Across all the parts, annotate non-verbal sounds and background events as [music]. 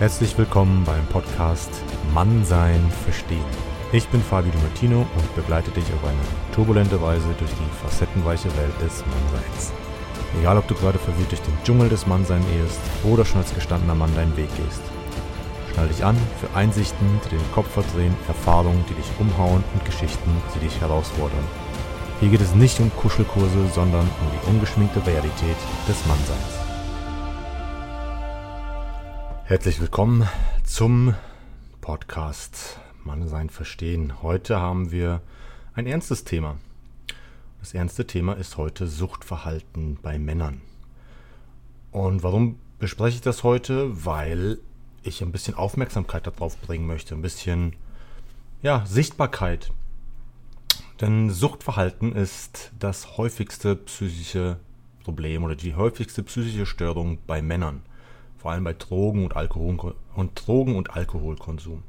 Herzlich willkommen beim Podcast Mannsein verstehen. Ich bin Fabio Di Martino und begleite dich auf eine turbulente Weise durch die facettenreiche Welt des Mannseins. Egal, ob du gerade verwirrt durch den Dschungel des Mannseins ehest oder schon als gestandener Mann deinen Weg gehst. Schnall dich an für Einsichten, die den Kopf verdrehen, Erfahrungen, die dich umhauen und Geschichten, die dich herausfordern. Hier geht es nicht um Kuschelkurse, sondern um die ungeschminkte Realität des Mannseins. Herzlich willkommen zum Podcast Mannsein verstehen. Heute haben wir ein ernstes Thema. Das ernste Thema ist heute Suchtverhalten bei Männern. Und warum bespreche ich das heute? Weil ich ein bisschen Aufmerksamkeit darauf bringen möchte, ein bisschen ja, Sichtbarkeit. Denn Suchtverhalten ist das häufigste psychische Problem oder die häufigste psychische Störung bei Männern vor allem bei Drogen und, Alkohol und Drogen und Alkoholkonsum.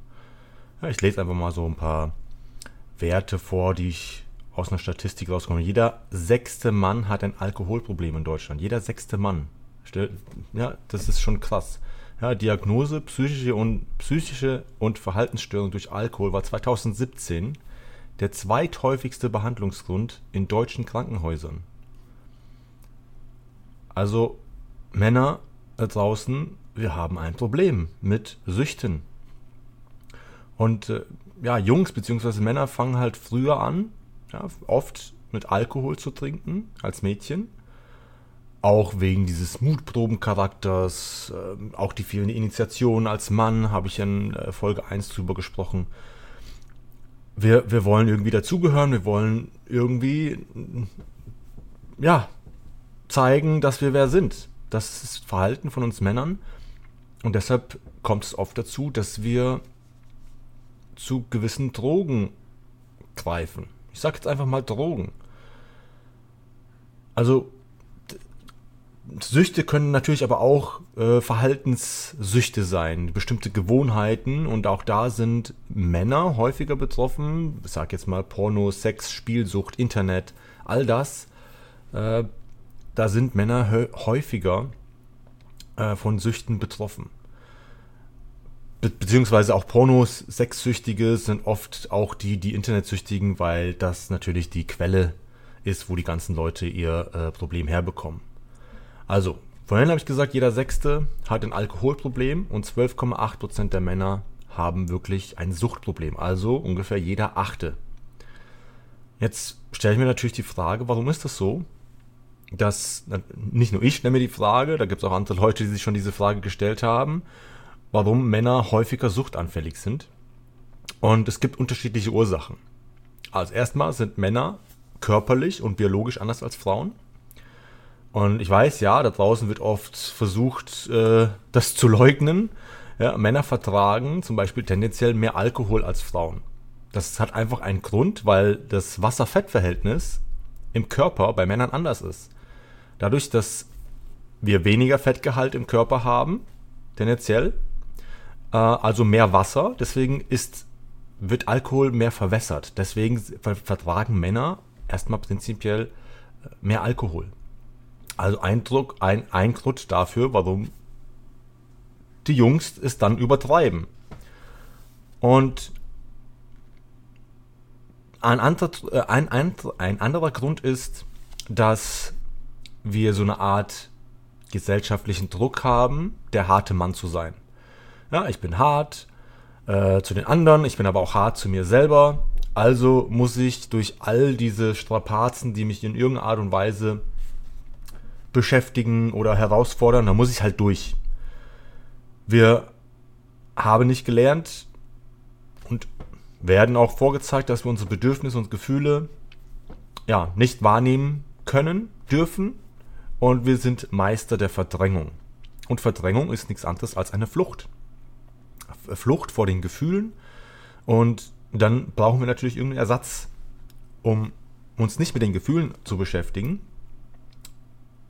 Ja, ich lese einfach mal so ein paar Werte vor, die ich aus einer Statistik rauskomme. Jeder sechste Mann hat ein Alkoholproblem in Deutschland. Jeder sechste Mann. Ja, das ist schon krass. Ja, Diagnose psychische und, psychische und Verhaltensstörung durch Alkohol war 2017 der zweithäufigste Behandlungsgrund in deutschen Krankenhäusern. Also Männer da draußen, wir haben ein Problem mit Süchten. Und äh, ja, Jungs bzw. Männer fangen halt früher an, ja, oft mit Alkohol zu trinken als Mädchen. Auch wegen dieses Mutprobencharakters, äh, auch die vielen Initiationen als Mann, habe ich in äh, Folge 1 drüber gesprochen. Wir, wir wollen irgendwie dazugehören, wir wollen irgendwie, ja, zeigen, dass wir wer sind. Das ist Verhalten von uns Männern. Und deshalb kommt es oft dazu, dass wir zu gewissen Drogen greifen. Ich sage jetzt einfach mal Drogen. Also Süchte können natürlich aber auch äh, Verhaltenssüchte sein, bestimmte Gewohnheiten und auch da sind Männer häufiger betroffen. Ich sage jetzt mal Porno, Sex, Spielsucht, Internet, all das äh, da sind Männer häufiger äh, von Süchten betroffen. Be beziehungsweise auch Pornos, Sexsüchtige sind oft auch die, die Internetsüchtigen, weil das natürlich die Quelle ist, wo die ganzen Leute ihr äh, Problem herbekommen. Also, vorhin habe ich gesagt, jeder Sechste hat ein Alkoholproblem und 12,8% der Männer haben wirklich ein Suchtproblem. Also ungefähr jeder Achte. Jetzt stelle ich mir natürlich die Frage, warum ist das so? Dass nicht nur ich stelle mir die Frage, da gibt es auch andere Leute, die sich schon diese Frage gestellt haben, warum Männer häufiger suchtanfällig sind. Und es gibt unterschiedliche Ursachen. Also erstmal sind Männer körperlich und biologisch anders als Frauen. Und ich weiß, ja, da draußen wird oft versucht, äh, das zu leugnen. Ja, Männer vertragen zum Beispiel tendenziell mehr Alkohol als Frauen. Das hat einfach einen Grund, weil das Wasser-Fett-Verhältnis im Körper bei Männern anders ist. Dadurch, dass wir weniger Fettgehalt im Körper haben, tendenziell, äh, also mehr Wasser, deswegen ist, wird Alkohol mehr verwässert. Deswegen vertragen Männer erstmal prinzipiell äh, mehr Alkohol. Also Eindruck, ein, Grund dafür, warum die Jungs es dann übertreiben. Und ein, anderer, äh, ein, ein, ein anderer Grund ist, dass wir so eine Art gesellschaftlichen Druck haben, der harte Mann zu sein. Ja, ich bin hart äh, zu den anderen, ich bin aber auch hart zu mir selber. Also muss ich durch all diese Strapazen, die mich in irgendeiner Art und Weise beschäftigen oder herausfordern, da muss ich halt durch. Wir haben nicht gelernt und werden auch vorgezeigt, dass wir unsere Bedürfnisse und Gefühle ja nicht wahrnehmen können, dürfen und wir sind Meister der Verdrängung. Und Verdrängung ist nichts anderes als eine Flucht. Flucht vor den Gefühlen. Und dann brauchen wir natürlich irgendeinen Ersatz, um uns nicht mit den Gefühlen zu beschäftigen.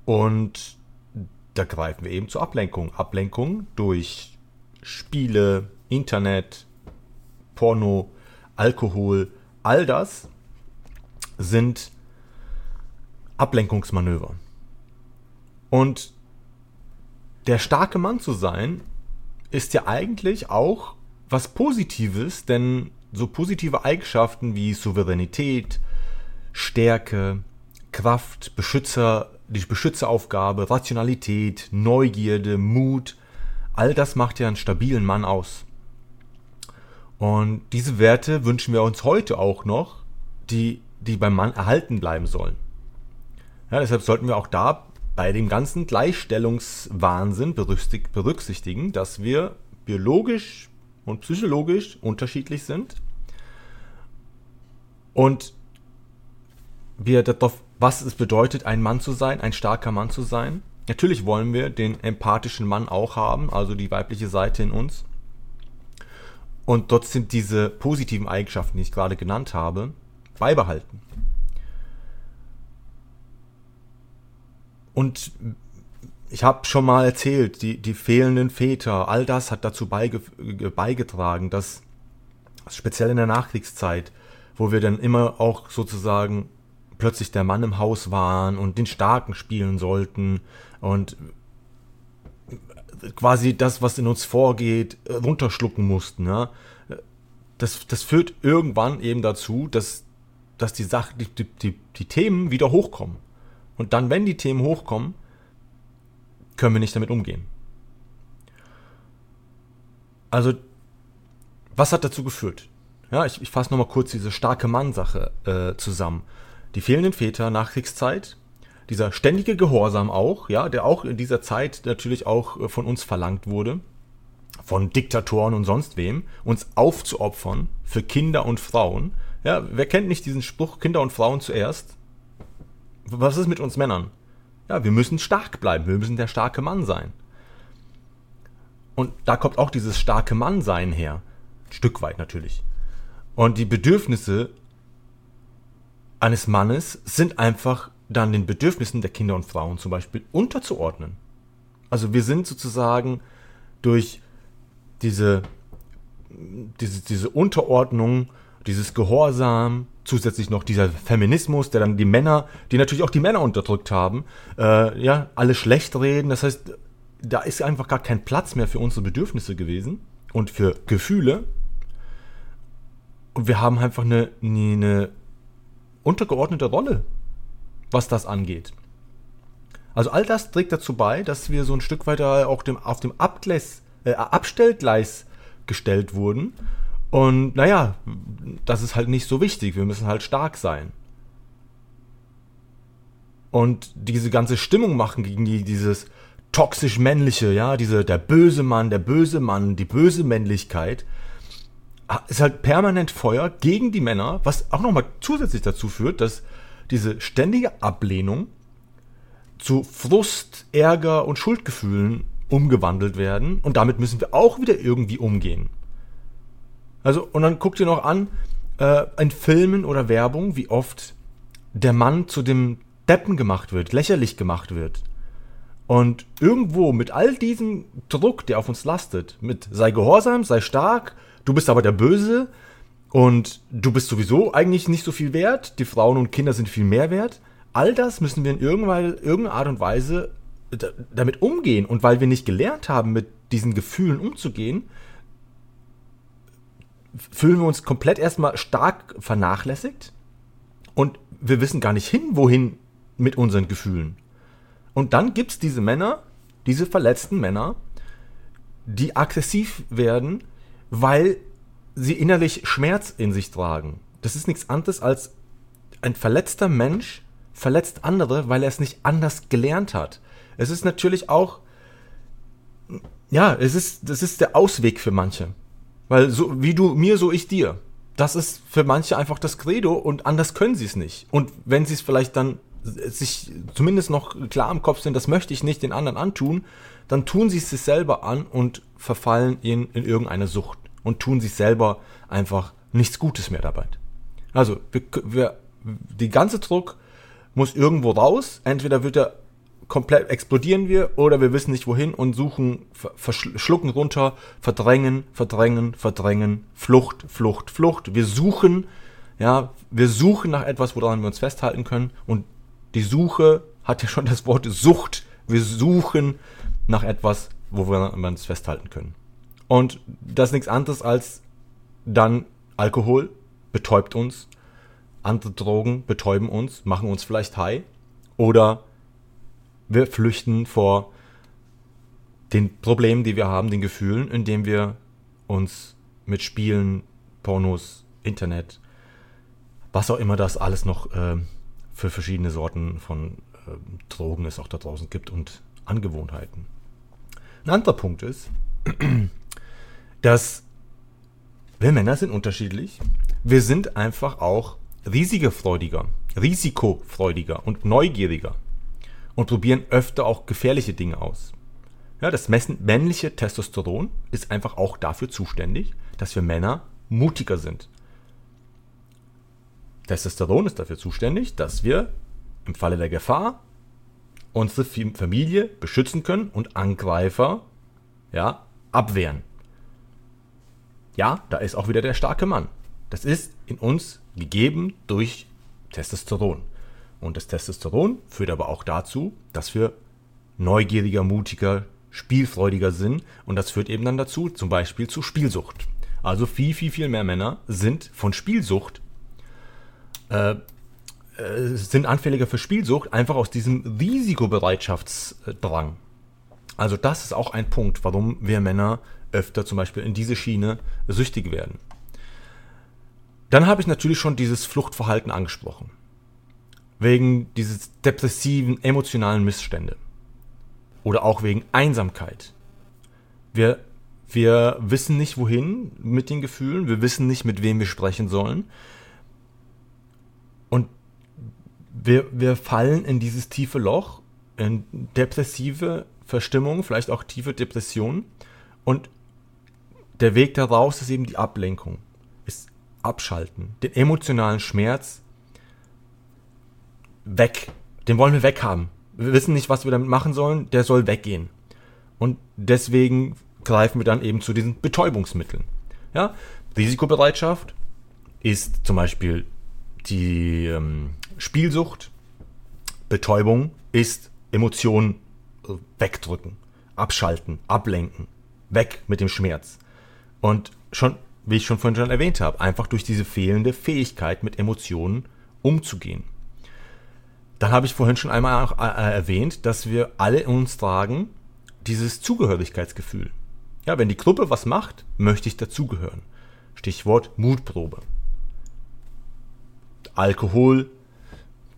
Und da greifen wir eben zur Ablenkung. Ablenkung durch Spiele, Internet, Porno, Alkohol, all das sind Ablenkungsmanöver. Und der starke Mann zu sein, ist ja eigentlich auch was Positives, denn so positive Eigenschaften wie Souveränität, Stärke, Kraft, Beschützer, die Beschützeraufgabe, Rationalität, Neugierde, Mut, all das macht ja einen stabilen Mann aus. Und diese Werte wünschen wir uns heute auch noch, die, die beim Mann erhalten bleiben sollen. Ja, deshalb sollten wir auch da bei dem ganzen Gleichstellungswahnsinn berücksichtigen, dass wir biologisch und psychologisch unterschiedlich sind und wir darauf, was es bedeutet, ein Mann zu sein, ein starker Mann zu sein. Natürlich wollen wir den empathischen Mann auch haben, also die weibliche Seite in uns. Und trotzdem diese positiven Eigenschaften, die ich gerade genannt habe, beibehalten. Und ich habe schon mal erzählt, die, die fehlenden Väter, all das hat dazu beige, beigetragen, dass speziell in der Nachkriegszeit, wo wir dann immer auch sozusagen plötzlich der Mann im Haus waren und den Starken spielen sollten und quasi das, was in uns vorgeht, runterschlucken mussten. Ja? Das, das führt irgendwann eben dazu, dass, dass die, Sache, die, die, die Themen wieder hochkommen. Und dann, wenn die Themen hochkommen, können wir nicht damit umgehen. Also, was hat dazu geführt? Ja, ich, ich fasse nochmal kurz diese starke Mann-Sache äh, zusammen. Die fehlenden Väter, Nachkriegszeit, dieser ständige Gehorsam auch, ja, der auch in dieser Zeit natürlich auch äh, von uns verlangt wurde, von Diktatoren und sonst wem, uns aufzuopfern für Kinder und Frauen. Ja, wer kennt nicht diesen Spruch, Kinder und Frauen zuerst? Was ist mit uns Männern? Ja, wir müssen stark bleiben, wir müssen der starke Mann sein. Und da kommt auch dieses starke Mann sein her. Ein Stück weit natürlich. Und die Bedürfnisse eines Mannes sind einfach dann den Bedürfnissen der Kinder und Frauen zum Beispiel unterzuordnen. Also wir sind sozusagen durch diese, diese, diese Unterordnung, dieses Gehorsam, zusätzlich noch dieser Feminismus, der dann die Männer, die natürlich auch die Männer unterdrückt haben, äh, ja, alle schlecht reden. Das heißt, da ist einfach gar kein Platz mehr für unsere Bedürfnisse gewesen und für Gefühle. Und wir haben einfach eine, eine untergeordnete Rolle, was das angeht. Also all das trägt dazu bei, dass wir so ein Stück weiter auch dem, auf dem Abgleis, äh, Abstellgleis gestellt wurden und naja, das ist halt nicht so wichtig. Wir müssen halt stark sein. Und diese ganze Stimmung machen gegen die, dieses toxisch männliche, ja, diese, der böse Mann, der böse Mann, die böse Männlichkeit, ist halt permanent Feuer gegen die Männer, was auch nochmal zusätzlich dazu führt, dass diese ständige Ablehnung zu Frust, Ärger und Schuldgefühlen umgewandelt werden. Und damit müssen wir auch wieder irgendwie umgehen. Also, und dann guckt ihr noch an, äh, in Filmen oder Werbung, wie oft der Mann zu dem Deppen gemacht wird, lächerlich gemacht wird. Und irgendwo mit all diesem Druck, der auf uns lastet, mit sei gehorsam, sei stark, du bist aber der Böse und du bist sowieso eigentlich nicht so viel wert, die Frauen und Kinder sind viel mehr wert, all das müssen wir in irgendeiner Art und Weise damit umgehen. Und weil wir nicht gelernt haben, mit diesen Gefühlen umzugehen, fühlen wir uns komplett erstmal stark vernachlässigt und wir wissen gar nicht hin, wohin mit unseren Gefühlen. Und dann gibt es diese Männer, diese verletzten Männer, die aggressiv werden, weil sie innerlich Schmerz in sich tragen. Das ist nichts anderes als ein verletzter Mensch verletzt andere, weil er es nicht anders gelernt hat. Es ist natürlich auch, ja, es ist, das ist der Ausweg für manche. Weil so wie du mir, so ich dir. Das ist für manche einfach das Credo und anders können sie es nicht. Und wenn sie es vielleicht dann sich zumindest noch klar im Kopf sind, das möchte ich nicht den anderen antun, dann tun sie es sich selber an und verfallen in, in irgendeine Sucht und tun sich selber einfach nichts Gutes mehr dabei. Also, wir, wir, die ganze Druck muss irgendwo raus. Entweder wird er komplett explodieren wir oder wir wissen nicht wohin und suchen, schlucken runter, verdrängen, verdrängen, verdrängen, Flucht, Flucht, Flucht. Wir suchen, ja, wir suchen nach etwas, woran wir uns festhalten können und die Suche hat ja schon das Wort Sucht. Wir suchen nach etwas, wo wir uns festhalten können. Und das ist nichts anderes als dann Alkohol betäubt uns, andere Drogen betäuben uns, machen uns vielleicht high oder wir flüchten vor den Problemen, die wir haben, den Gefühlen, indem wir uns mit Spielen, Pornos, Internet, was auch immer das alles noch äh, für verschiedene Sorten von äh, Drogen es auch da draußen gibt und Angewohnheiten. Ein anderer Punkt ist, [clears throat] dass wir Männer sind unterschiedlich. Wir sind einfach auch risikofreudiger, risikofreudiger und neugieriger und probieren öfter auch gefährliche Dinge aus. Ja, das männliche Testosteron ist einfach auch dafür zuständig, dass wir Männer mutiger sind. Testosteron ist dafür zuständig, dass wir im Falle der Gefahr unsere Familie beschützen können und Angreifer ja, abwehren. Ja, da ist auch wieder der starke Mann. Das ist in uns gegeben durch Testosteron. Und das Testosteron führt aber auch dazu, dass wir neugieriger, mutiger, spielfreudiger sind. Und das führt eben dann dazu, zum Beispiel zu Spielsucht. Also viel, viel, viel mehr Männer sind von Spielsucht, äh, äh, sind anfälliger für Spielsucht, einfach aus diesem Risikobereitschaftsdrang. Also das ist auch ein Punkt, warum wir Männer öfter zum Beispiel in diese Schiene süchtig werden. Dann habe ich natürlich schon dieses Fluchtverhalten angesprochen. Wegen dieses depressiven, emotionalen Missstände. Oder auch wegen Einsamkeit. Wir, wir wissen nicht, wohin mit den Gefühlen. Wir wissen nicht, mit wem wir sprechen sollen. Und wir, wir fallen in dieses tiefe Loch, in depressive Verstimmung, vielleicht auch tiefe Depression. Und der Weg daraus ist eben die Ablenkung, ist Abschalten, den emotionalen Schmerz weg. Den wollen wir weghaben. Wir wissen nicht, was wir damit machen sollen, der soll weggehen. Und deswegen greifen wir dann eben zu diesen Betäubungsmitteln. Ja? Risikobereitschaft ist zum Beispiel die ähm, Spielsucht. Betäubung ist Emotionen wegdrücken, abschalten, ablenken, weg mit dem Schmerz. Und schon, wie ich schon vorhin schon erwähnt habe, einfach durch diese fehlende Fähigkeit mit Emotionen umzugehen. Dann habe ich vorhin schon einmal äh, äh, erwähnt, dass wir alle in uns tragen dieses Zugehörigkeitsgefühl. Ja, wenn die Gruppe was macht, möchte ich dazugehören. Stichwort Mutprobe. Alkohol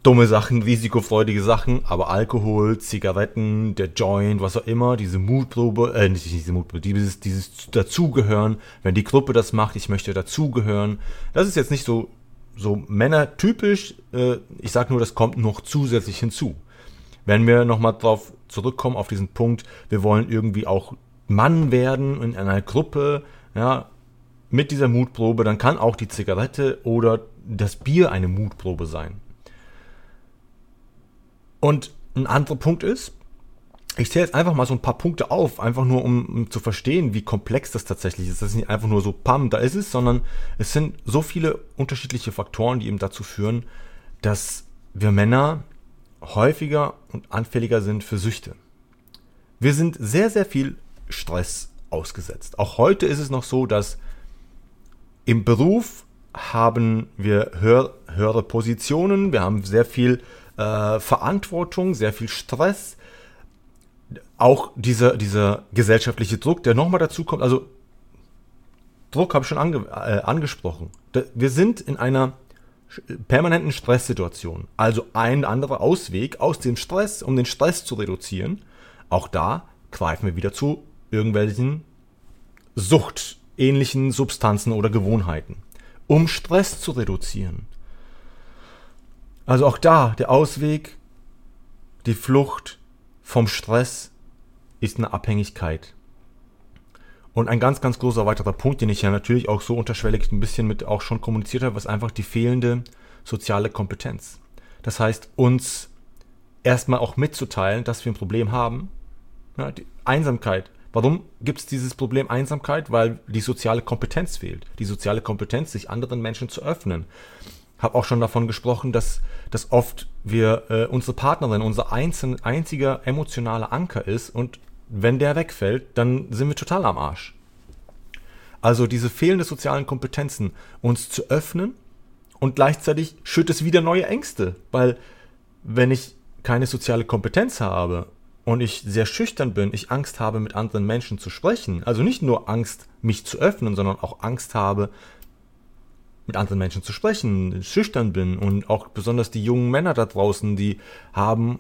dumme Sachen, risikofreudige Sachen, aber Alkohol, Zigaretten, der Joint, was auch immer, diese Mutprobe, äh, nicht diese Mutprobe, dieses, dieses Dazugehören, wenn die Gruppe das macht, ich möchte dazugehören. Das ist jetzt nicht so, so männertypisch, äh, ich sag nur, das kommt noch zusätzlich hinzu. Wenn wir nochmal drauf zurückkommen, auf diesen Punkt, wir wollen irgendwie auch Mann werden in einer Gruppe, ja, mit dieser Mutprobe, dann kann auch die Zigarette oder das Bier eine Mutprobe sein. Und ein anderer Punkt ist, ich zähle jetzt einfach mal so ein paar Punkte auf, einfach nur um, um, zu verstehen, wie komplex das tatsächlich ist. Das ist nicht einfach nur so, pam, da ist es, sondern es sind so viele unterschiedliche Faktoren, die eben dazu führen, dass wir Männer häufiger und anfälliger sind für Süchte. Wir sind sehr, sehr viel Stress ausgesetzt. Auch heute ist es noch so, dass im Beruf haben wir höher, höhere Positionen, wir haben sehr viel äh, Verantwortung, sehr viel Stress, auch dieser, dieser gesellschaftliche Druck, der nochmal dazu kommt. Also Druck habe ich schon ange, äh, angesprochen. Wir sind in einer permanenten Stresssituation. Also ein anderer Ausweg aus dem Stress, um den Stress zu reduzieren. Auch da greifen wir wieder zu irgendwelchen suchtähnlichen Substanzen oder Gewohnheiten. Um Stress zu reduzieren, also auch da, der Ausweg, die Flucht vom Stress ist eine Abhängigkeit. Und ein ganz, ganz großer weiterer Punkt, den ich ja natürlich auch so unterschwellig ein bisschen mit auch schon kommuniziert habe, ist einfach die fehlende soziale Kompetenz. Das heißt, uns erstmal auch mitzuteilen, dass wir ein Problem haben. Ja, Einsamkeit. Warum gibt es dieses Problem Einsamkeit? Weil die soziale Kompetenz fehlt. Die soziale Kompetenz, sich anderen Menschen zu öffnen habe auch schon davon gesprochen, dass, dass oft wir äh, unsere Partnerin unser einzeln, einziger emotionaler Anker ist und wenn der wegfällt, dann sind wir total am Arsch. Also diese fehlende sozialen Kompetenzen, uns zu öffnen und gleichzeitig schürt es wieder neue Ängste, weil wenn ich keine soziale Kompetenz habe und ich sehr schüchtern bin, ich Angst habe, mit anderen Menschen zu sprechen, also nicht nur Angst, mich zu öffnen, sondern auch Angst habe, mit anderen Menschen zu sprechen, schüchtern bin und auch besonders die jungen Männer da draußen, die haben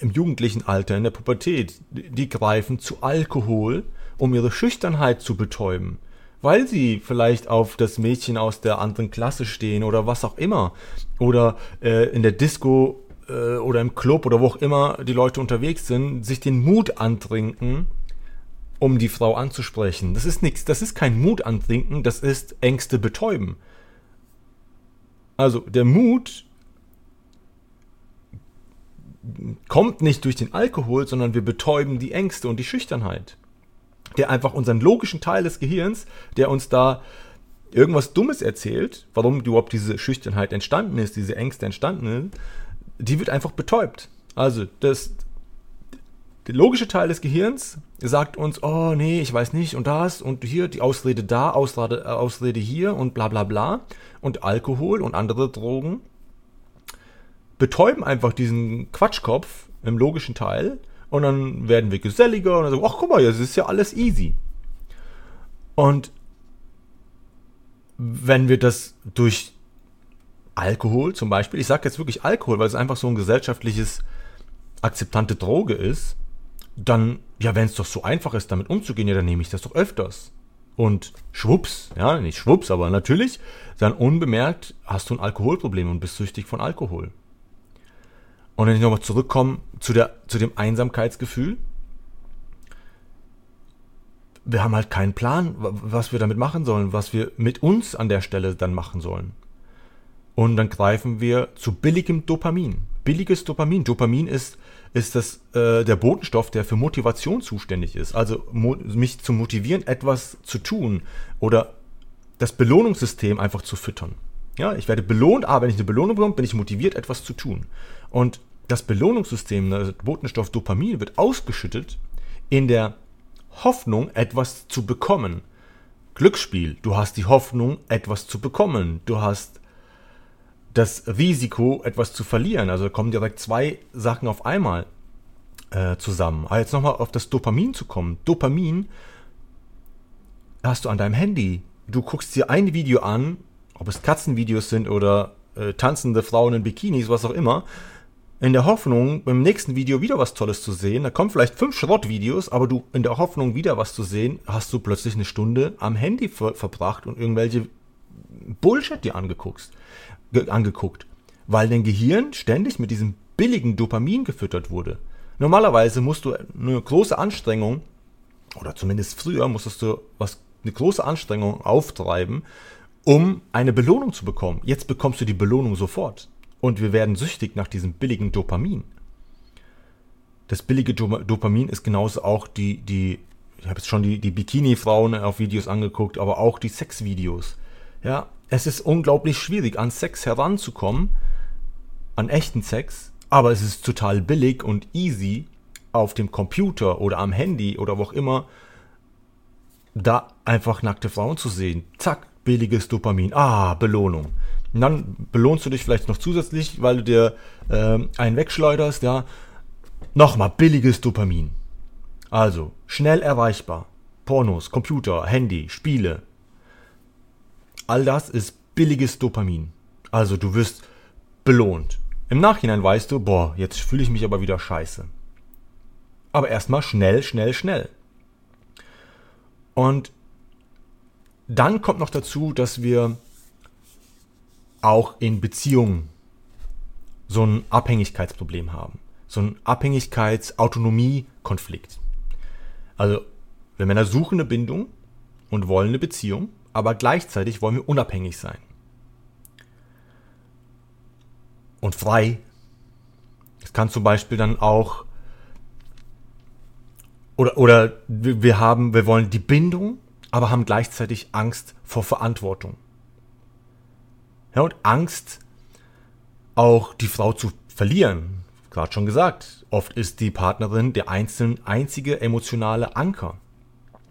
im jugendlichen Alter, in der Pubertät, die greifen zu Alkohol, um ihre Schüchternheit zu betäuben, weil sie vielleicht auf das Mädchen aus der anderen Klasse stehen oder was auch immer oder äh, in der Disco äh, oder im Club oder wo auch immer die Leute unterwegs sind, sich den Mut antrinken, um die Frau anzusprechen. Das ist nichts, das ist kein Mut antrinken, das ist Ängste betäuben. Also der Mut kommt nicht durch den Alkohol, sondern wir betäuben die Ängste und die Schüchternheit. Der einfach unseren logischen Teil des Gehirns, der uns da irgendwas Dummes erzählt, warum überhaupt diese Schüchternheit entstanden ist, diese Ängste entstanden sind, die wird einfach betäubt. Also das, der logische Teil des Gehirns sagt uns, oh nee, ich weiß nicht und das und hier die Ausrede da, Ausrede, äh, Ausrede hier und bla bla bla. Und Alkohol und andere Drogen betäuben einfach diesen Quatschkopf im logischen Teil und dann werden wir geselliger und dann so, ach guck mal, das ist ja alles easy. Und wenn wir das durch Alkohol zum Beispiel, ich sage jetzt wirklich Alkohol, weil es einfach so ein gesellschaftliches akzeptante Droge ist, dann, ja, wenn es doch so einfach ist, damit umzugehen, ja, dann nehme ich das doch öfters. Und schwupps, ja, nicht schwupps, aber natürlich, dann unbemerkt hast du ein Alkoholproblem und bist süchtig von Alkohol. Und wenn ich nochmal zurückkomme zu, der, zu dem Einsamkeitsgefühl, wir haben halt keinen Plan, was wir damit machen sollen, was wir mit uns an der Stelle dann machen sollen. Und dann greifen wir zu billigem Dopamin. Billiges Dopamin. Dopamin ist, ist das, äh, der Botenstoff, der für Motivation zuständig ist. Also mich zu motivieren, etwas zu tun oder das Belohnungssystem einfach zu füttern. Ja, ich werde belohnt, aber wenn ich eine Belohnung bekomme, bin ich motiviert, etwas zu tun. Und das Belohnungssystem, der Botenstoff Dopamin, wird ausgeschüttet in der Hoffnung, etwas zu bekommen. Glücksspiel, du hast die Hoffnung, etwas zu bekommen. Du hast das Risiko, etwas zu verlieren. Also kommen direkt zwei Sachen auf einmal äh, zusammen. Aber jetzt nochmal auf das Dopamin zu kommen. Dopamin hast du an deinem Handy. Du guckst dir ein Video an, ob es Katzenvideos sind oder äh, tanzende Frauen in Bikinis, was auch immer, in der Hoffnung, beim nächsten Video wieder was Tolles zu sehen. Da kommen vielleicht fünf Schrottvideos, aber du in der Hoffnung, wieder was zu sehen, hast du plötzlich eine Stunde am Handy ver verbracht und irgendwelche Bullshit dir angeguckt angeguckt, weil dein Gehirn ständig mit diesem billigen Dopamin gefüttert wurde. Normalerweise musst du eine große Anstrengung, oder zumindest früher musstest du was, eine große Anstrengung auftreiben, um eine Belohnung zu bekommen. Jetzt bekommst du die Belohnung sofort. Und wir werden süchtig nach diesem billigen Dopamin. Das billige Dopamin ist genauso auch die, die ich habe jetzt schon die, die Bikini-Frauen auf Videos angeguckt, aber auch die Sexvideos. Ja, es ist unglaublich schwierig, an Sex heranzukommen, an echten Sex, aber es ist total billig und easy auf dem Computer oder am Handy oder wo auch immer, da einfach nackte Frauen zu sehen. Zack, billiges Dopamin. Ah, Belohnung. Und dann belohnst du dich vielleicht noch zusätzlich, weil du dir äh, einen wegschleuderst, ja. Nochmal billiges Dopamin. Also, schnell erreichbar. Pornos, Computer, Handy, Spiele, All das ist billiges Dopamin. Also du wirst belohnt. Im Nachhinein weißt du, boah, jetzt fühle ich mich aber wieder scheiße. Aber erstmal schnell, schnell, schnell. Und dann kommt noch dazu, dass wir auch in Beziehungen so ein Abhängigkeitsproblem haben. So ein Abhängigkeits-Autonomie-Konflikt. Also, wir Männer suchen eine Bindung und wollen eine Beziehung aber gleichzeitig wollen wir unabhängig sein. Und frei. Es kann zum Beispiel dann auch oder, oder wir haben, wir wollen die Bindung, aber haben gleichzeitig Angst vor Verantwortung. Ja, und Angst, auch die Frau zu verlieren. Gerade schon gesagt, oft ist die Partnerin der einzelne, einzige emotionale Anker.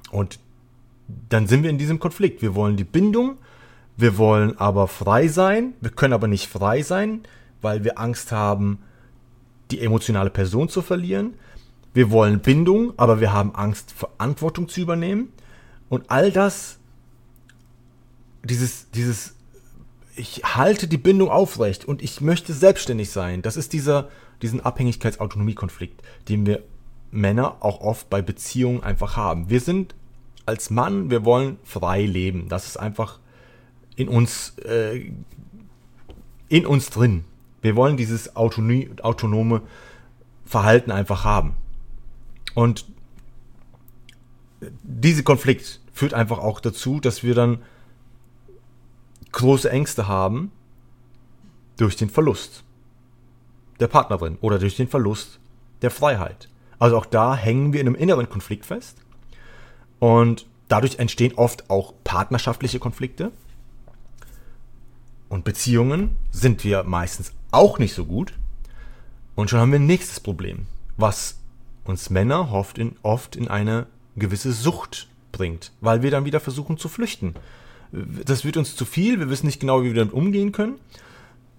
Und dann sind wir in diesem Konflikt. Wir wollen die Bindung, wir wollen aber frei sein, wir können aber nicht frei sein, weil wir Angst haben, die emotionale Person zu verlieren. Wir wollen Bindung, aber wir haben Angst, Verantwortung zu übernehmen. Und all das, dieses, dieses, ich halte die Bindung aufrecht und ich möchte selbstständig sein. Das ist dieser, diesen Abhängigkeits-Autonomie-Konflikt, den wir Männer auch oft bei Beziehungen einfach haben. Wir sind als Mann, wir wollen frei leben. Das ist einfach in uns, äh, in uns drin. Wir wollen dieses autonome Verhalten einfach haben. Und dieser Konflikt führt einfach auch dazu, dass wir dann große Ängste haben durch den Verlust der Partnerin oder durch den Verlust der Freiheit. Also auch da hängen wir in einem inneren Konflikt fest. Und dadurch entstehen oft auch partnerschaftliche Konflikte. Und Beziehungen sind wir meistens auch nicht so gut. Und schon haben wir ein nächstes Problem, was uns Männer oft in, oft in eine gewisse Sucht bringt, weil wir dann wieder versuchen zu flüchten. Das wird uns zu viel, wir wissen nicht genau, wie wir damit umgehen können.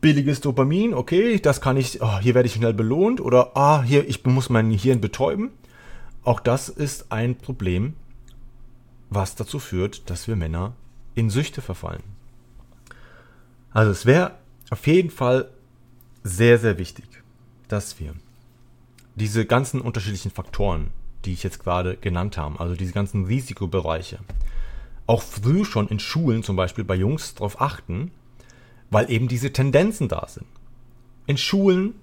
Billiges Dopamin, okay, das kann ich, oh, hier werde ich schnell belohnt oder ah, hier, ich muss mein Hirn betäuben. Auch das ist ein Problem, was dazu führt, dass wir Männer in Süchte verfallen. Also es wäre auf jeden Fall sehr, sehr wichtig, dass wir diese ganzen unterschiedlichen Faktoren, die ich jetzt gerade genannt habe, also diese ganzen Risikobereiche, auch früh schon in Schulen zum Beispiel bei Jungs darauf achten, weil eben diese Tendenzen da sind. In Schulen,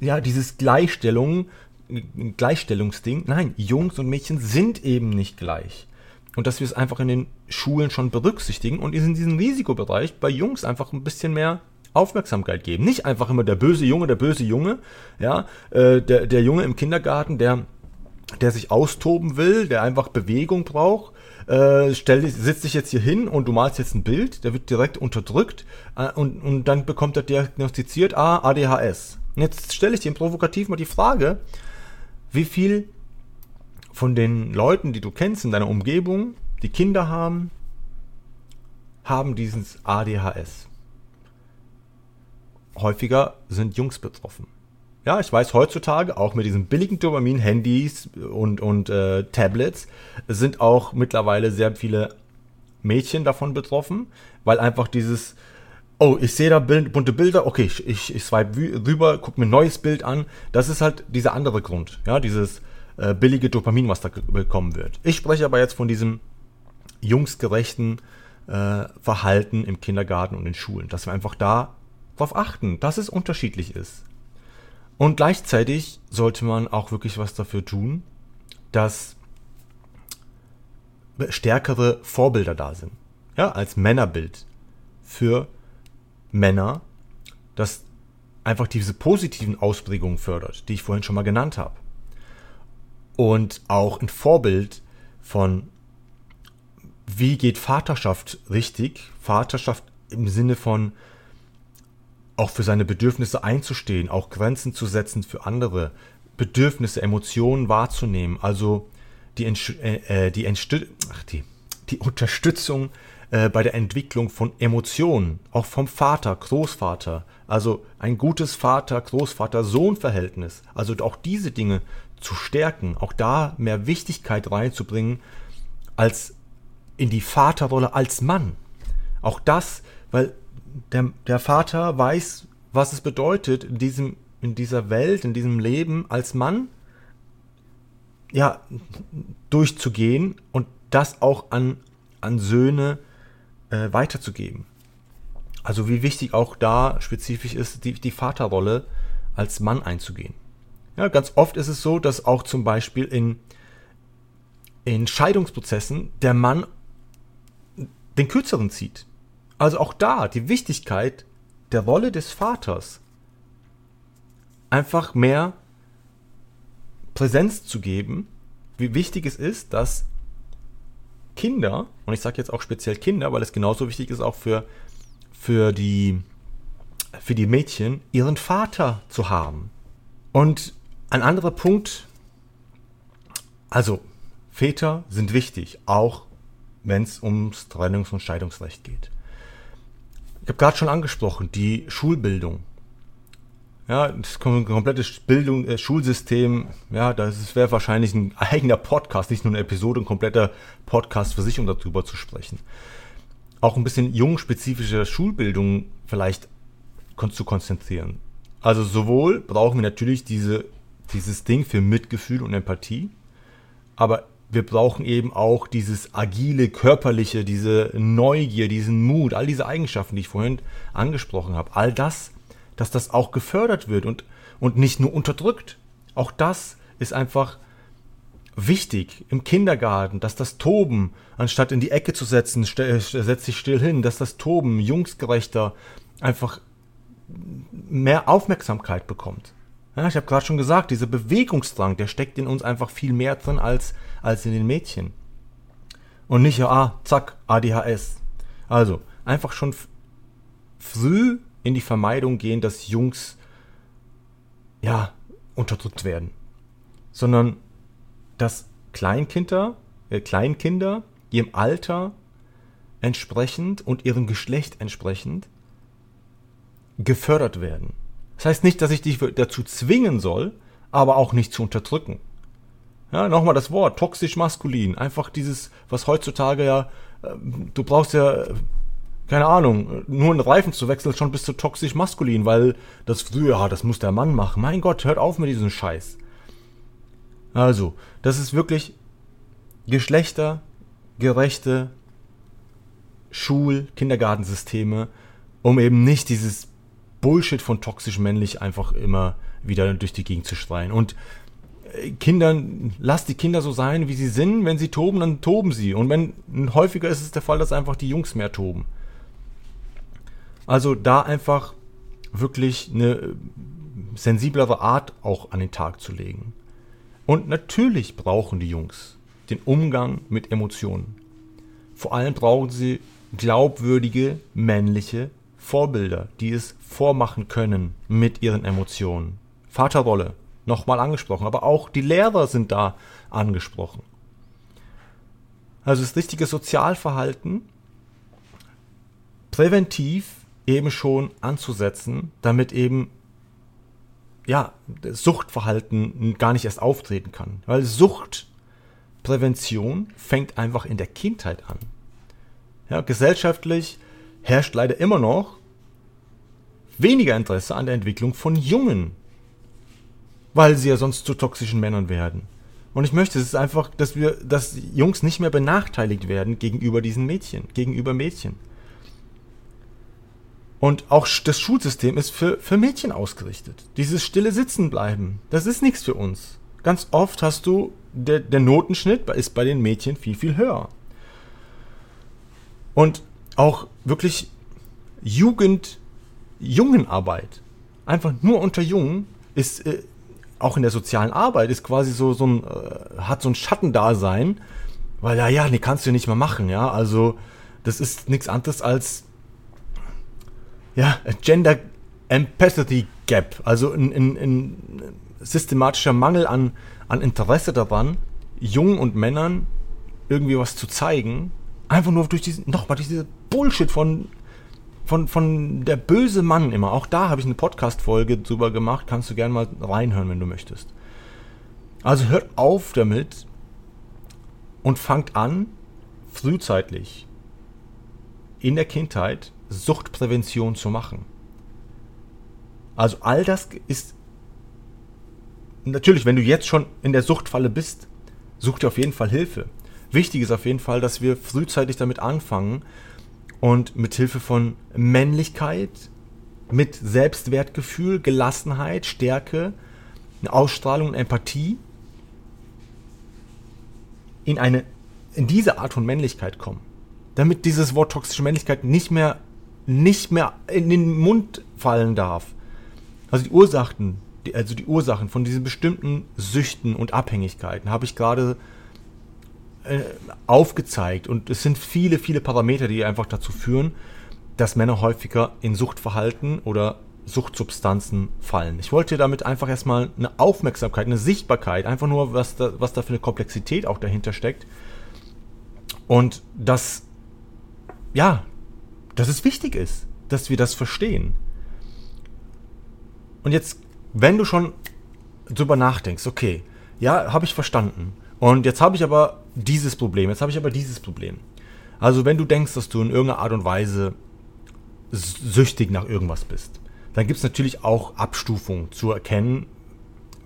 ja, dieses Gleichstellung, Gleichstellungsding, nein, Jungs und Mädchen sind eben nicht gleich. Und dass wir es einfach in den Schulen schon berücksichtigen und in diesem Risikobereich bei Jungs einfach ein bisschen mehr Aufmerksamkeit geben. Nicht einfach immer der böse Junge, der böse Junge, ja, äh, der, der Junge im Kindergarten, der, der sich austoben will, der einfach Bewegung braucht. Äh, stell, sitzt dich jetzt hier hin und du malst jetzt ein Bild, der wird direkt unterdrückt äh, und, und dann bekommt er diagnostiziert, ah, ADHS. Und jetzt stelle ich dir provokativ mal die Frage, wie viel von den Leuten, die du kennst in deiner Umgebung, die Kinder haben, haben dieses ADHS häufiger sind Jungs betroffen. Ja, ich weiß heutzutage auch mit diesen billigen Dopamin-Handys und, und äh, Tablets sind auch mittlerweile sehr viele Mädchen davon betroffen, weil einfach dieses, oh, ich sehe da Bild, bunte Bilder, okay, ich, ich, ich swipe rüber, gucke mir ein neues Bild an. Das ist halt dieser andere Grund, ja, dieses äh, billige Dopamin, was da bekommen wird. Ich spreche aber jetzt von diesem jungsgerechten äh, Verhalten im Kindergarten und in Schulen, dass wir einfach da darauf achten, dass es unterschiedlich ist. Und gleichzeitig sollte man auch wirklich was dafür tun, dass stärkere Vorbilder da sind. Ja, als Männerbild für Männer, das einfach diese positiven Ausprägungen fördert, die ich vorhin schon mal genannt habe. Und auch ein Vorbild von, wie geht Vaterschaft richtig? Vaterschaft im Sinne von, auch für seine Bedürfnisse einzustehen, auch Grenzen zu setzen für andere, Bedürfnisse, Emotionen wahrzunehmen, also die, äh, äh, die, Ach, die, die Unterstützung äh, bei der Entwicklung von Emotionen, auch vom Vater, Großvater, also ein gutes Vater-Großvater-Sohn-Verhältnis, also auch diese Dinge zu stärken, auch da mehr Wichtigkeit reinzubringen als in die Vaterrolle als Mann. Auch das, weil der, der Vater weiß, was es bedeutet, in, diesem, in dieser Welt, in diesem Leben als Mann ja, durchzugehen und das auch an, an Söhne äh, weiterzugeben. Also wie wichtig auch da spezifisch ist, die, die Vaterrolle als Mann einzugehen. Ja, ganz oft ist es so, dass auch zum Beispiel in, in Scheidungsprozessen der Mann den Kürzeren zieht. Also auch da die Wichtigkeit der Rolle des Vaters. Einfach mehr Präsenz zu geben, wie wichtig es ist, dass Kinder, und ich sage jetzt auch speziell Kinder, weil es genauso wichtig ist auch für, für, die, für die Mädchen, ihren Vater zu haben. Und ein anderer Punkt, also Väter sind wichtig, auch wenn es ums Trennungs- und Scheidungsrecht geht. Ich habe gerade schon angesprochen, die Schulbildung. Ja, das komplette Bildung, äh, Schulsystem, ja, das wäre wahrscheinlich ein eigener Podcast, nicht nur eine Episode, ein kompletter Podcast für sich, um darüber zu sprechen. Auch ein bisschen jungspezifische Schulbildung vielleicht zu konzentrieren. Also sowohl brauchen wir natürlich diese, dieses Ding für Mitgefühl und Empathie, aber wir brauchen eben auch dieses agile, körperliche, diese Neugier, diesen Mut, all diese Eigenschaften, die ich vorhin angesprochen habe. All das, dass das auch gefördert wird und, und nicht nur unterdrückt. Auch das ist einfach wichtig im Kindergarten, dass das Toben, anstatt in die Ecke zu setzen, setzt sich still hin, dass das Toben jungsgerechter einfach mehr Aufmerksamkeit bekommt. Ja, ich habe gerade schon gesagt, dieser Bewegungsdrang, der steckt in uns einfach viel mehr drin als, als in den Mädchen. Und nicht, ja, ah, zack, ADHS. Also, einfach schon früh in die Vermeidung gehen, dass Jungs, ja, unterdrückt werden. Sondern, dass Kleinkinder, äh, Kleinkinder ihrem Alter entsprechend und ihrem Geschlecht entsprechend gefördert werden. Das heißt nicht, dass ich dich dazu zwingen soll, aber auch nicht zu unterdrücken. Ja, nochmal das Wort, toxisch maskulin. Einfach dieses, was heutzutage ja, äh, du brauchst ja, keine Ahnung, nur einen Reifen zu wechseln, schon bist du toxisch maskulin, weil das früher, ja, das muss der Mann machen. Mein Gott, hört auf mit diesem Scheiß. Also, das ist wirklich geschlechtergerechte Schul-, Kindergartensysteme, um eben nicht dieses Bullshit von toxisch männlich einfach immer wieder durch die Gegend zu schreien. Und äh, Kindern, lasst die Kinder so sein, wie sie sind. Wenn sie toben, dann toben sie. Und wenn häufiger ist es der Fall, dass einfach die Jungs mehr toben. Also da einfach wirklich eine äh, sensiblere Art auch an den Tag zu legen. Und natürlich brauchen die Jungs den Umgang mit Emotionen. Vor allem brauchen sie glaubwürdige männliche Vorbilder, die es vormachen können mit ihren Emotionen. Vaterrolle, nochmal angesprochen, aber auch die Lehrer sind da angesprochen. Also das richtige Sozialverhalten präventiv eben schon anzusetzen, damit eben ja, Suchtverhalten gar nicht erst auftreten kann. Weil Suchtprävention fängt einfach in der Kindheit an. Ja, gesellschaftlich herrscht leider immer noch weniger Interesse an der Entwicklung von Jungen, weil sie ja sonst zu toxischen Männern werden. Und ich möchte es einfach, dass wir, dass Jungs nicht mehr benachteiligt werden gegenüber diesen Mädchen, gegenüber Mädchen. Und auch das Schulsystem ist für, für Mädchen ausgerichtet. Dieses stille Sitzen bleiben, das ist nichts für uns. Ganz oft hast du, der, der Notenschnitt ist bei den Mädchen viel, viel höher. Und auch wirklich Jugend, Jungenarbeit, einfach nur unter Jungen, ist äh, auch in der sozialen Arbeit, ist quasi so, so ein, äh, hat so ein Schattendasein, weil ja, ja, nee, kannst du nicht mehr machen, ja, also das ist nichts anderes als, ja, Gender Empathy Gap, also ein, ein, ein systematischer Mangel an, an Interesse daran, Jungen und Männern irgendwie was zu zeigen, Einfach nur durch diesen, nochmal durch diese Bullshit von, von, von der böse Mann immer. Auch da habe ich eine Podcast-Folge drüber gemacht. Kannst du gerne mal reinhören, wenn du möchtest. Also hört auf damit und fangt an, frühzeitig in der Kindheit Suchtprävention zu machen. Also all das ist natürlich, wenn du jetzt schon in der Suchtfalle bist, such dir auf jeden Fall Hilfe wichtig ist auf jeden Fall, dass wir frühzeitig damit anfangen und mit Hilfe von Männlichkeit, mit Selbstwertgefühl, Gelassenheit, Stärke, Ausstrahlung und Empathie in eine in diese Art von Männlichkeit kommen. Damit dieses Wort toxische Männlichkeit nicht mehr nicht mehr in den Mund fallen darf. Also die Ursachen, also die Ursachen von diesen bestimmten Süchten und Abhängigkeiten habe ich gerade äh, aufgezeigt und es sind viele, viele Parameter, die einfach dazu führen, dass Männer häufiger in Suchtverhalten oder Suchtsubstanzen fallen. Ich wollte damit einfach erstmal eine Aufmerksamkeit, eine Sichtbarkeit, einfach nur, was da, was da für eine Komplexität auch dahinter steckt. Und dass, ja, dass es wichtig ist, dass wir das verstehen. Und jetzt, wenn du schon drüber nachdenkst, okay, ja, habe ich verstanden. Und jetzt habe ich aber dieses Problem, jetzt habe ich aber dieses Problem. Also wenn du denkst, dass du in irgendeiner Art und Weise süchtig nach irgendwas bist, dann gibt es natürlich auch Abstufungen zu erkennen,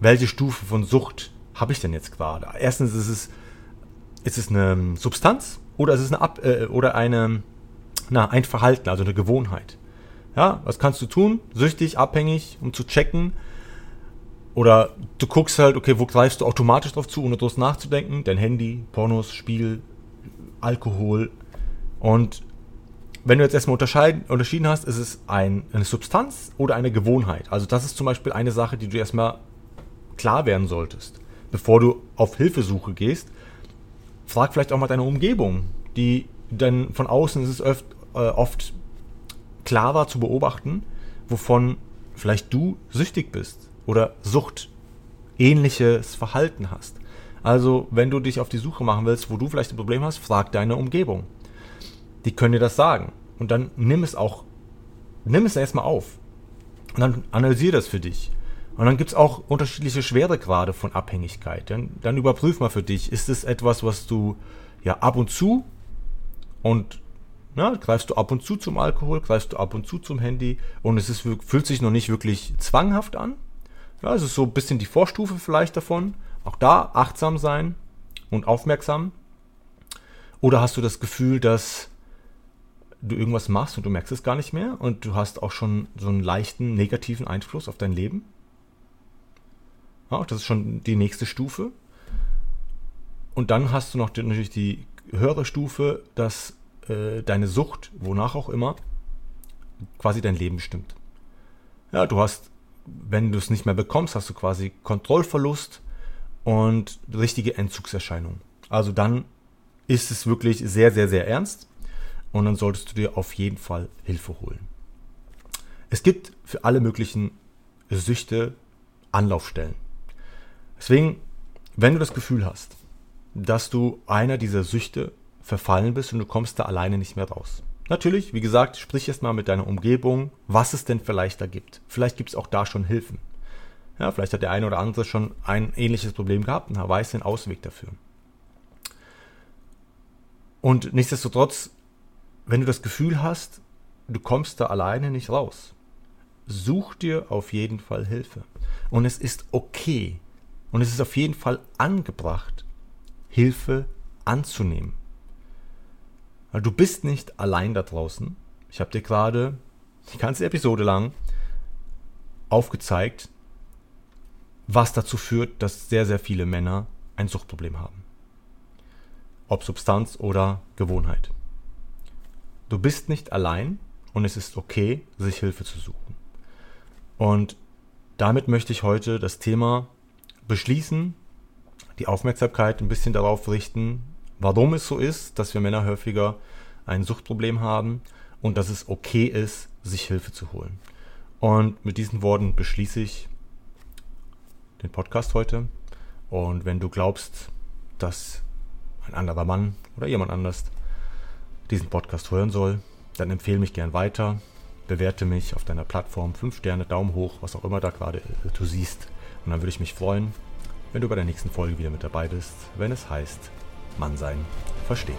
welche Stufe von Sucht habe ich denn jetzt gerade. Erstens ist es, ist es eine Substanz oder ist es eine Ab äh, oder eine, na, ein Verhalten, also eine Gewohnheit. Ja, was kannst du tun? Süchtig, abhängig, um zu checken. Oder du guckst halt, okay, wo greifst du automatisch drauf zu, ohne draus nachzudenken? Dein Handy, Pornos, Spiel, Alkohol. Und wenn du jetzt erstmal unterschieden hast, ist es ein, eine Substanz oder eine Gewohnheit. Also das ist zum Beispiel eine Sache, die du erstmal klar werden solltest. Bevor du auf Hilfesuche gehst, frag vielleicht auch mal deine Umgebung, die dann von außen ist es oft, äh, oft klar war zu beobachten, wovon vielleicht du süchtig bist oder Sucht ähnliches Verhalten hast. Also, wenn du dich auf die Suche machen willst, wo du vielleicht ein Problem hast, frag deine Umgebung die können dir das sagen. Und dann nimm es auch, nimm es erstmal auf. Und dann analysier das für dich. Und dann gibt es auch unterschiedliche Schweregrade von Abhängigkeit. Dann, dann überprüf mal für dich, ist es etwas, was du ja ab und zu und na, greifst du ab und zu zum Alkohol, greifst du ab und zu zum Handy und es ist, fühlt sich noch nicht wirklich zwanghaft an. Ja, es ist so ein bisschen die Vorstufe vielleicht davon. Auch da achtsam sein und aufmerksam. Oder hast du das Gefühl, dass du irgendwas machst und du merkst es gar nicht mehr und du hast auch schon so einen leichten negativen Einfluss auf dein Leben. Ja, das ist schon die nächste Stufe. Und dann hast du noch die, natürlich die höhere Stufe, dass äh, deine Sucht, wonach auch immer, quasi dein Leben bestimmt. Ja, du hast, wenn du es nicht mehr bekommst, hast du quasi Kontrollverlust und richtige Entzugserscheinungen. Also dann ist es wirklich sehr, sehr, sehr ernst und dann solltest du dir auf jeden Fall Hilfe holen. Es gibt für alle möglichen Süchte Anlaufstellen. Deswegen, wenn du das Gefühl hast, dass du einer dieser Süchte verfallen bist und du kommst da alleine nicht mehr raus. Natürlich, wie gesagt, sprich erst mal mit deiner Umgebung, was es denn vielleicht da gibt. Vielleicht gibt es auch da schon Hilfen. Ja, vielleicht hat der eine oder andere schon ein ähnliches Problem gehabt und weiß den Ausweg dafür. Und nichtsdestotrotz wenn du das Gefühl hast, du kommst da alleine nicht raus, such dir auf jeden Fall Hilfe. Und es ist okay und es ist auf jeden Fall angebracht, Hilfe anzunehmen. Weil du bist nicht allein da draußen. Ich habe dir gerade die ganze Episode lang aufgezeigt, was dazu führt, dass sehr, sehr viele Männer ein Suchtproblem haben. Ob Substanz oder Gewohnheit. Du bist nicht allein und es ist okay, sich Hilfe zu suchen. Und damit möchte ich heute das Thema beschließen, die Aufmerksamkeit ein bisschen darauf richten, warum es so ist, dass wir Männer häufiger ein Suchtproblem haben und dass es okay ist, sich Hilfe zu holen. Und mit diesen Worten beschließe ich den Podcast heute. Und wenn du glaubst, dass ein anderer Mann oder jemand anders diesen Podcast hören soll, dann empfehle mich gern weiter, bewerte mich auf deiner Plattform, 5 Sterne, Daumen hoch, was auch immer da gerade äh, du siehst. Und dann würde ich mich freuen, wenn du bei der nächsten Folge wieder mit dabei bist, wenn es heißt, Mann sein, verstehen.